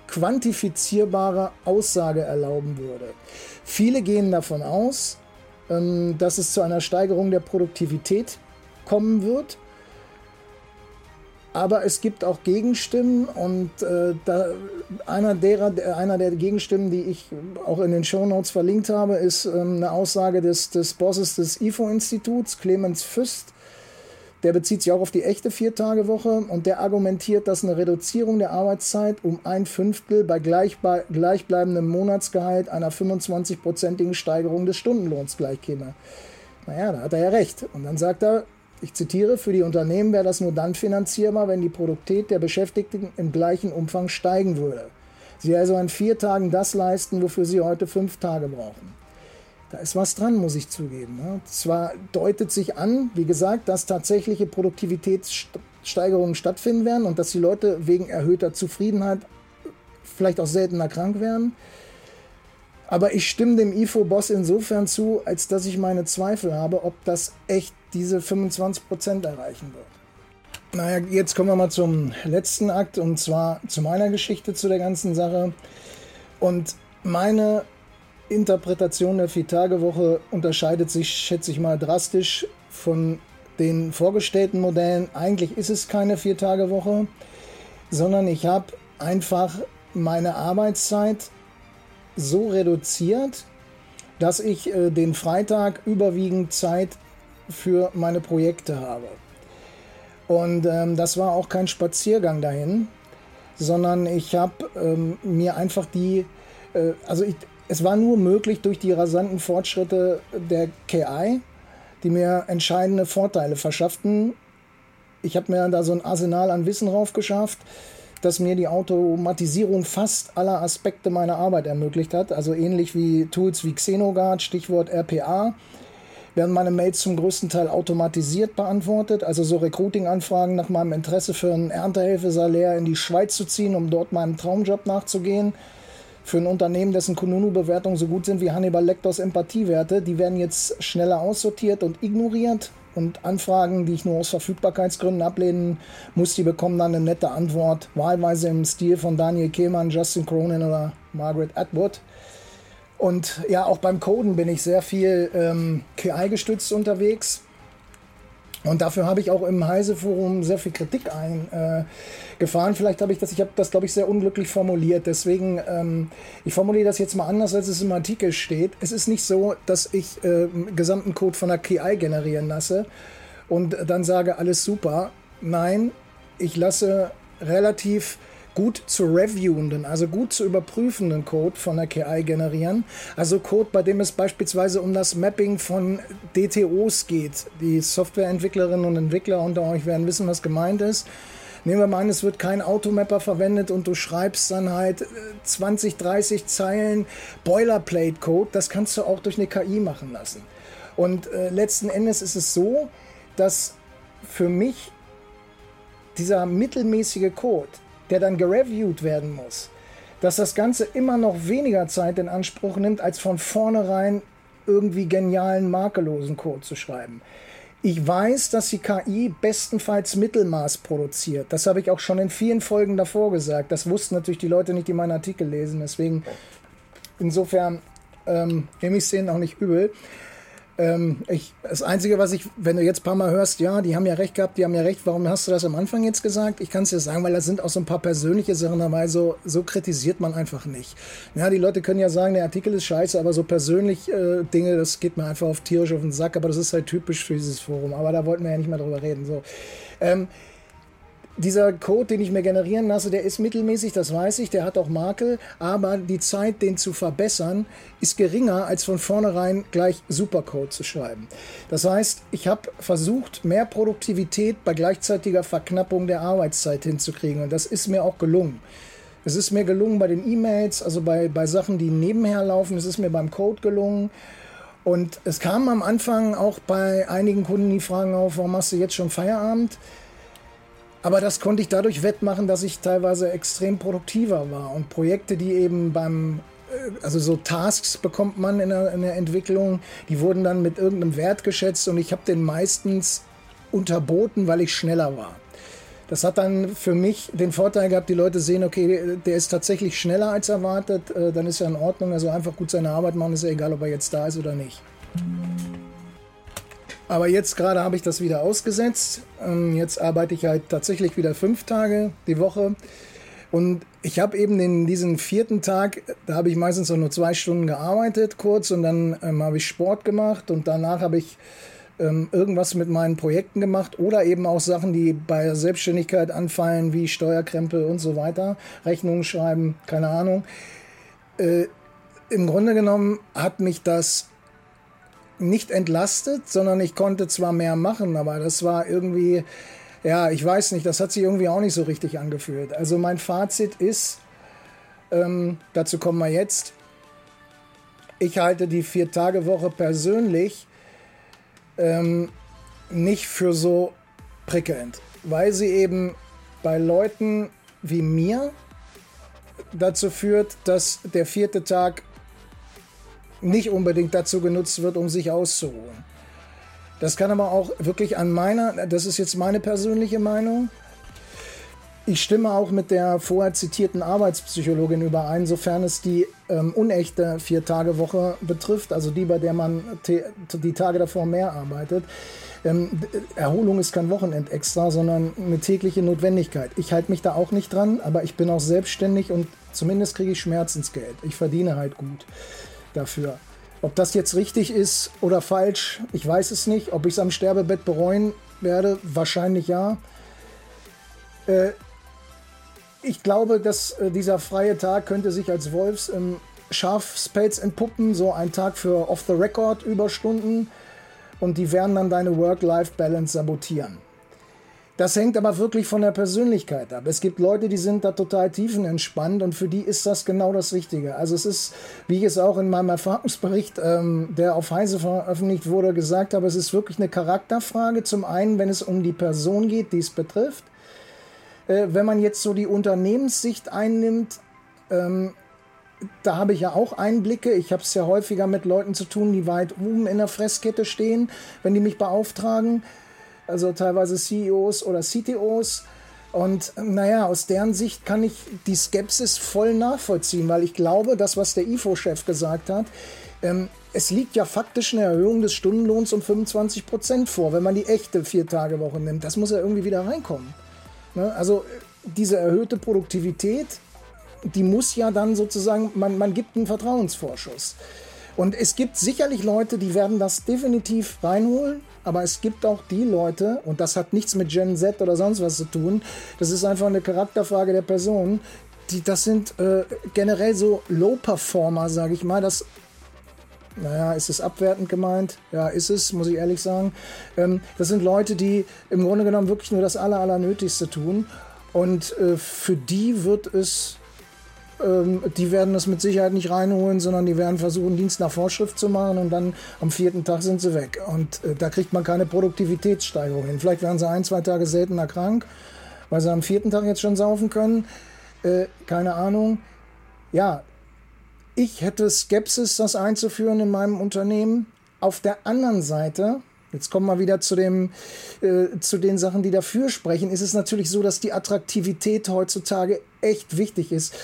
quantifizierbare Aussage erlauben würde. Viele gehen davon aus, ähm, dass es zu einer Steigerung der Produktivität kommen wird. Aber es gibt auch Gegenstimmen und äh, da, einer, derer, einer der Gegenstimmen, die ich auch in den Shownotes verlinkt habe, ist ähm, eine Aussage des, des Bosses des IFO-Instituts, Clemens Füst. Der bezieht sich auch auf die echte Viertagewoche und der argumentiert, dass eine Reduzierung der Arbeitszeit um ein Fünftel bei gleichbleibendem Monatsgehalt einer 25-prozentigen Steigerung des Stundenlohns gleichkäme. Naja, da hat er ja recht. Und dann sagt er, ich zitiere, für die Unternehmen wäre das nur dann finanzierbar, wenn die Produktivität der Beschäftigten im gleichen Umfang steigen würde. Sie also an vier Tagen das leisten, wofür sie heute fünf Tage brauchen. Da ist was dran, muss ich zugeben. Zwar deutet sich an, wie gesagt, dass tatsächliche Produktivitätssteigerungen stattfinden werden und dass die Leute wegen erhöhter Zufriedenheit vielleicht auch seltener krank werden. Aber ich stimme dem IFO-Boss insofern zu, als dass ich meine Zweifel habe, ob das echt diese 25% erreichen wird. Naja, jetzt kommen wir mal zum letzten Akt und zwar zu meiner Geschichte zu der ganzen Sache. Und meine Interpretation der Vier-Tage-Woche unterscheidet sich, schätze ich mal, drastisch von den vorgestellten Modellen. Eigentlich ist es keine Vier-Tage-Woche, sondern ich habe einfach meine Arbeitszeit so reduziert, dass ich äh, den Freitag überwiegend Zeit für meine Projekte habe. Und ähm, das war auch kein Spaziergang dahin, sondern ich habe ähm, mir einfach die, äh, also ich, es war nur möglich durch die rasanten Fortschritte der KI, die mir entscheidende Vorteile verschafften. Ich habe mir da so ein Arsenal an Wissen raufgeschafft, das mir die Automatisierung fast aller Aspekte meiner Arbeit ermöglicht hat. Also ähnlich wie Tools wie Xenogard, Stichwort RPA, werden meine Mails zum größten Teil automatisiert beantwortet. Also so Recruiting-Anfragen nach meinem Interesse für einen Erntehelfer-Salär in die Schweiz zu ziehen, um dort meinem Traumjob nachzugehen. Für ein Unternehmen, dessen Kununu-Bewertungen so gut sind wie Hannibal Lectors Empathiewerte, die werden jetzt schneller aussortiert und ignoriert. Und Anfragen, die ich nur aus Verfügbarkeitsgründen ablehnen muss, die bekommen dann eine nette Antwort, wahlweise im Stil von Daniel Kehlmann, Justin Cronin oder Margaret Atwood. Und ja, auch beim Coden bin ich sehr viel ähm, KI-gestützt unterwegs. Und dafür habe ich auch im Heise-Forum sehr viel Kritik eingefahren. Äh, Vielleicht habe ich das, ich habe das, glaube ich, sehr unglücklich formuliert. Deswegen, ähm, ich formuliere das jetzt mal anders, als es im Artikel steht. Es ist nicht so, dass ich äh, gesamten Code von der KI generieren lasse und dann sage, alles super. Nein, ich lasse relativ gut zu reviewenden, also gut zu überprüfenden Code von der KI generieren. Also Code, bei dem es beispielsweise um das Mapping von DTOs geht. Die Softwareentwicklerinnen und Entwickler unter euch werden wissen, was gemeint ist. Nehmen wir mal an, es wird kein Automapper verwendet und du schreibst dann halt 20, äh, 30 Zeilen Boilerplate-Code. Das kannst du auch durch eine KI machen lassen. Und äh, letzten Endes ist es so, dass für mich dieser mittelmäßige Code, der dann gereviewt werden muss, dass das Ganze immer noch weniger Zeit in Anspruch nimmt, als von vornherein irgendwie genialen, makellosen Code zu schreiben. Ich weiß, dass die KI bestenfalls Mittelmaß produziert. Das habe ich auch schon in vielen Folgen davor gesagt. Das wussten natürlich die Leute nicht, die meinen Artikel lesen. Deswegen, insofern ähm, nehme ich es denen auch nicht übel. Ähm, ich, das Einzige, was ich, wenn du jetzt ein paar Mal hörst, ja, die haben ja recht gehabt, die haben ja recht, warum hast du das am Anfang jetzt gesagt? Ich kann es dir sagen, weil da sind auch so ein paar persönliche Sachen dabei, so, so kritisiert man einfach nicht. Ja, die Leute können ja sagen, der Artikel ist scheiße, aber so persönlich äh, Dinge, das geht mir einfach auf tierisch auf den Sack, aber das ist halt typisch für dieses Forum. Aber da wollten wir ja nicht mehr drüber reden. So. Ähm, dieser Code, den ich mir generieren lasse, der ist mittelmäßig, das weiß ich, der hat auch Makel, aber die Zeit, den zu verbessern, ist geringer, als von vornherein gleich Supercode zu schreiben. Das heißt, ich habe versucht, mehr Produktivität bei gleichzeitiger Verknappung der Arbeitszeit hinzukriegen und das ist mir auch gelungen. Es ist mir gelungen bei den E-Mails, also bei, bei Sachen, die nebenher laufen, es ist mir beim Code gelungen. Und es kam am Anfang auch bei einigen Kunden die Fragen auf, warum hast du jetzt schon Feierabend? Aber das konnte ich dadurch wettmachen, dass ich teilweise extrem produktiver war. Und Projekte, die eben beim, äh, also so Tasks bekommt man in der, in der Entwicklung, die wurden dann mit irgendeinem Wert geschätzt und ich habe den meistens unterboten, weil ich schneller war. Das hat dann für mich den Vorteil gehabt, die Leute sehen, okay, der ist tatsächlich schneller als erwartet, äh, dann ist ja in Ordnung. Also einfach gut seine Arbeit machen, ist ja egal, ob er jetzt da ist oder nicht. Aber jetzt gerade habe ich das wieder ausgesetzt. Ähm, jetzt arbeite ich halt tatsächlich wieder fünf Tage die Woche. Und ich habe eben in diesen vierten Tag, da habe ich meistens nur zwei Stunden gearbeitet, kurz, und dann ähm, habe ich Sport gemacht und danach habe ich ähm, irgendwas mit meinen Projekten gemacht oder eben auch Sachen, die bei der Selbstständigkeit anfallen, wie Steuerkrempel und so weiter, Rechnungen schreiben, keine Ahnung. Äh, Im Grunde genommen hat mich das nicht entlastet, sondern ich konnte zwar mehr machen, aber das war irgendwie, ja, ich weiß nicht, das hat sich irgendwie auch nicht so richtig angefühlt. Also mein Fazit ist, ähm, dazu kommen wir jetzt, ich halte die Vier-Tage-Woche persönlich ähm, nicht für so prickelnd, weil sie eben bei Leuten wie mir dazu führt, dass der vierte Tag nicht unbedingt dazu genutzt wird, um sich auszuruhen. Das kann aber auch wirklich an meiner, das ist jetzt meine persönliche Meinung. Ich stimme auch mit der vorher zitierten Arbeitspsychologin überein, sofern es die ähm, unechte Vier-Tage-Woche betrifft, also die, bei der man die Tage davor mehr arbeitet. Ähm, Erholung ist kein Wochenend-Extra, sondern eine tägliche Notwendigkeit. Ich halte mich da auch nicht dran, aber ich bin auch selbstständig und zumindest kriege ich Schmerzensgeld. Ich verdiene halt gut dafür. Ob das jetzt richtig ist oder falsch, ich weiß es nicht. Ob ich es am Sterbebett bereuen werde, wahrscheinlich ja. Äh, ich glaube, dass äh, dieser freie Tag könnte sich als Wolfs im Schafspelz entpuppen, so ein Tag für Off-the-Record-Überstunden und die werden dann deine Work-Life-Balance sabotieren. Das hängt aber wirklich von der Persönlichkeit ab. Es gibt Leute, die sind da total tiefenentspannt und für die ist das genau das Richtige. Also es ist, wie ich es auch in meinem Erfahrungsbericht, ähm, der auf Heise veröffentlicht wurde, gesagt habe, es ist wirklich eine Charakterfrage. Zum einen, wenn es um die Person geht, die es betrifft. Äh, wenn man jetzt so die Unternehmenssicht einnimmt, ähm, da habe ich ja auch Einblicke. Ich habe es ja häufiger mit Leuten zu tun, die weit oben in der Fresskette stehen, wenn die mich beauftragen also teilweise CEOs oder CTOs. Und naja, aus deren Sicht kann ich die Skepsis voll nachvollziehen, weil ich glaube, das, was der IFO-Chef gesagt hat, ähm, es liegt ja faktisch eine Erhöhung des Stundenlohns um 25 Prozent vor, wenn man die echte Vier-Tage-Woche nimmt. Das muss ja irgendwie wieder reinkommen. Ne? Also diese erhöhte Produktivität, die muss ja dann sozusagen, man, man gibt einen Vertrauensvorschuss. Und es gibt sicherlich Leute, die werden das definitiv reinholen. Aber es gibt auch die Leute, und das hat nichts mit Gen Z oder sonst was zu tun, das ist einfach eine Charakterfrage der Person, die, das sind äh, generell so Low-Performer, sage ich mal. Das, naja, ist es abwertend gemeint? Ja, ist es, muss ich ehrlich sagen. Ähm, das sind Leute, die im Grunde genommen wirklich nur das Aller, Allernötigste tun. Und äh, für die wird es ähm, die werden das mit Sicherheit nicht reinholen, sondern die werden versuchen, Dienst nach Vorschrift zu machen und dann am vierten Tag sind sie weg. Und äh, da kriegt man keine Produktivitätssteigerung hin. Vielleicht werden sie ein, zwei Tage seltener krank, weil sie am vierten Tag jetzt schon saufen können. Äh, keine Ahnung. Ja, ich hätte Skepsis, das einzuführen in meinem Unternehmen. Auf der anderen Seite, jetzt kommen wir wieder zu, dem, äh, zu den Sachen, die dafür sprechen, ist es natürlich so, dass die Attraktivität heutzutage echt wichtig ist.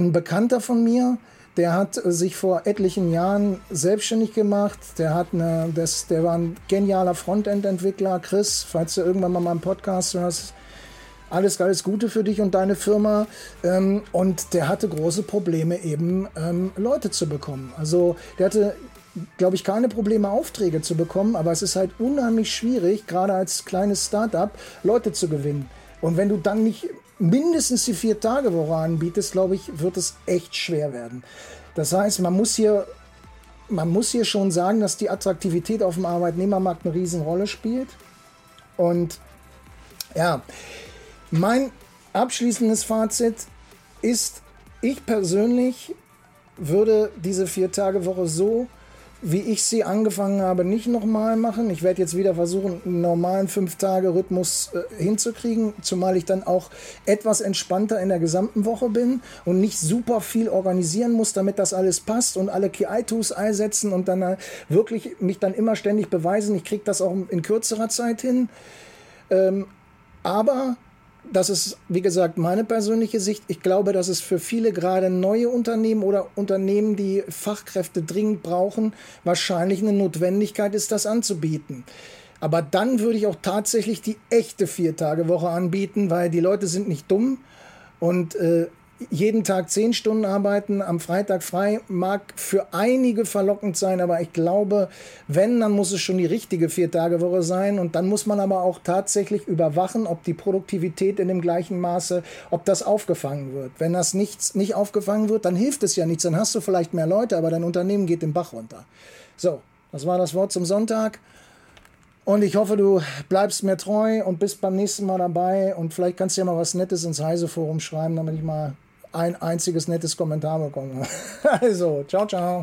Ein Bekannter von mir, der hat sich vor etlichen Jahren selbstständig gemacht. Der hat eine, das, der war ein genialer Frontend-Entwickler. Chris, falls du irgendwann mal meinen Podcast hörst, alles, alles Gute für dich und deine Firma. Ähm, und der hatte große Probleme, eben ähm, Leute zu bekommen. Also der hatte, glaube ich, keine Probleme, Aufträge zu bekommen, aber es ist halt unheimlich schwierig, gerade als kleines Startup, Leute zu gewinnen. Und wenn du dann nicht mindestens die Vier-Tage-Woche anbietest, glaube ich, wird es echt schwer werden. Das heißt, man muss hier man muss hier schon sagen, dass die Attraktivität auf dem Arbeitnehmermarkt eine Riesenrolle spielt. Und ja, mein abschließendes Fazit ist, ich persönlich würde diese Vier-Tage-Woche so wie ich sie angefangen habe, nicht nochmal machen. Ich werde jetzt wieder versuchen, einen normalen Fünf-Tage-Rhythmus äh, hinzukriegen, zumal ich dann auch etwas entspannter in der gesamten Woche bin und nicht super viel organisieren muss, damit das alles passt und alle KI-Tools einsetzen und dann äh, wirklich mich dann immer ständig beweisen, ich kriege das auch in kürzerer Zeit hin. Ähm, aber das ist, wie gesagt, meine persönliche Sicht. Ich glaube, dass es für viele gerade neue Unternehmen oder Unternehmen, die Fachkräfte dringend brauchen, wahrscheinlich eine Notwendigkeit ist, das anzubieten. Aber dann würde ich auch tatsächlich die echte Vier-Tage-Woche anbieten, weil die Leute sind nicht dumm und äh, jeden Tag zehn Stunden arbeiten, am Freitag frei, mag für einige verlockend sein, aber ich glaube, wenn, dann muss es schon die richtige Vier-Tage-Woche sein und dann muss man aber auch tatsächlich überwachen, ob die Produktivität in dem gleichen Maße, ob das aufgefangen wird. Wenn das nichts, nicht aufgefangen wird, dann hilft es ja nichts, dann hast du vielleicht mehr Leute, aber dein Unternehmen geht den Bach runter. So, das war das Wort zum Sonntag. Und ich hoffe, du bleibst mir treu und bist beim nächsten Mal dabei. Und vielleicht kannst du ja mal was Nettes ins Heise-Forum schreiben, damit ich mal ein einziges nettes Kommentar bekommen. Also, ciao, ciao.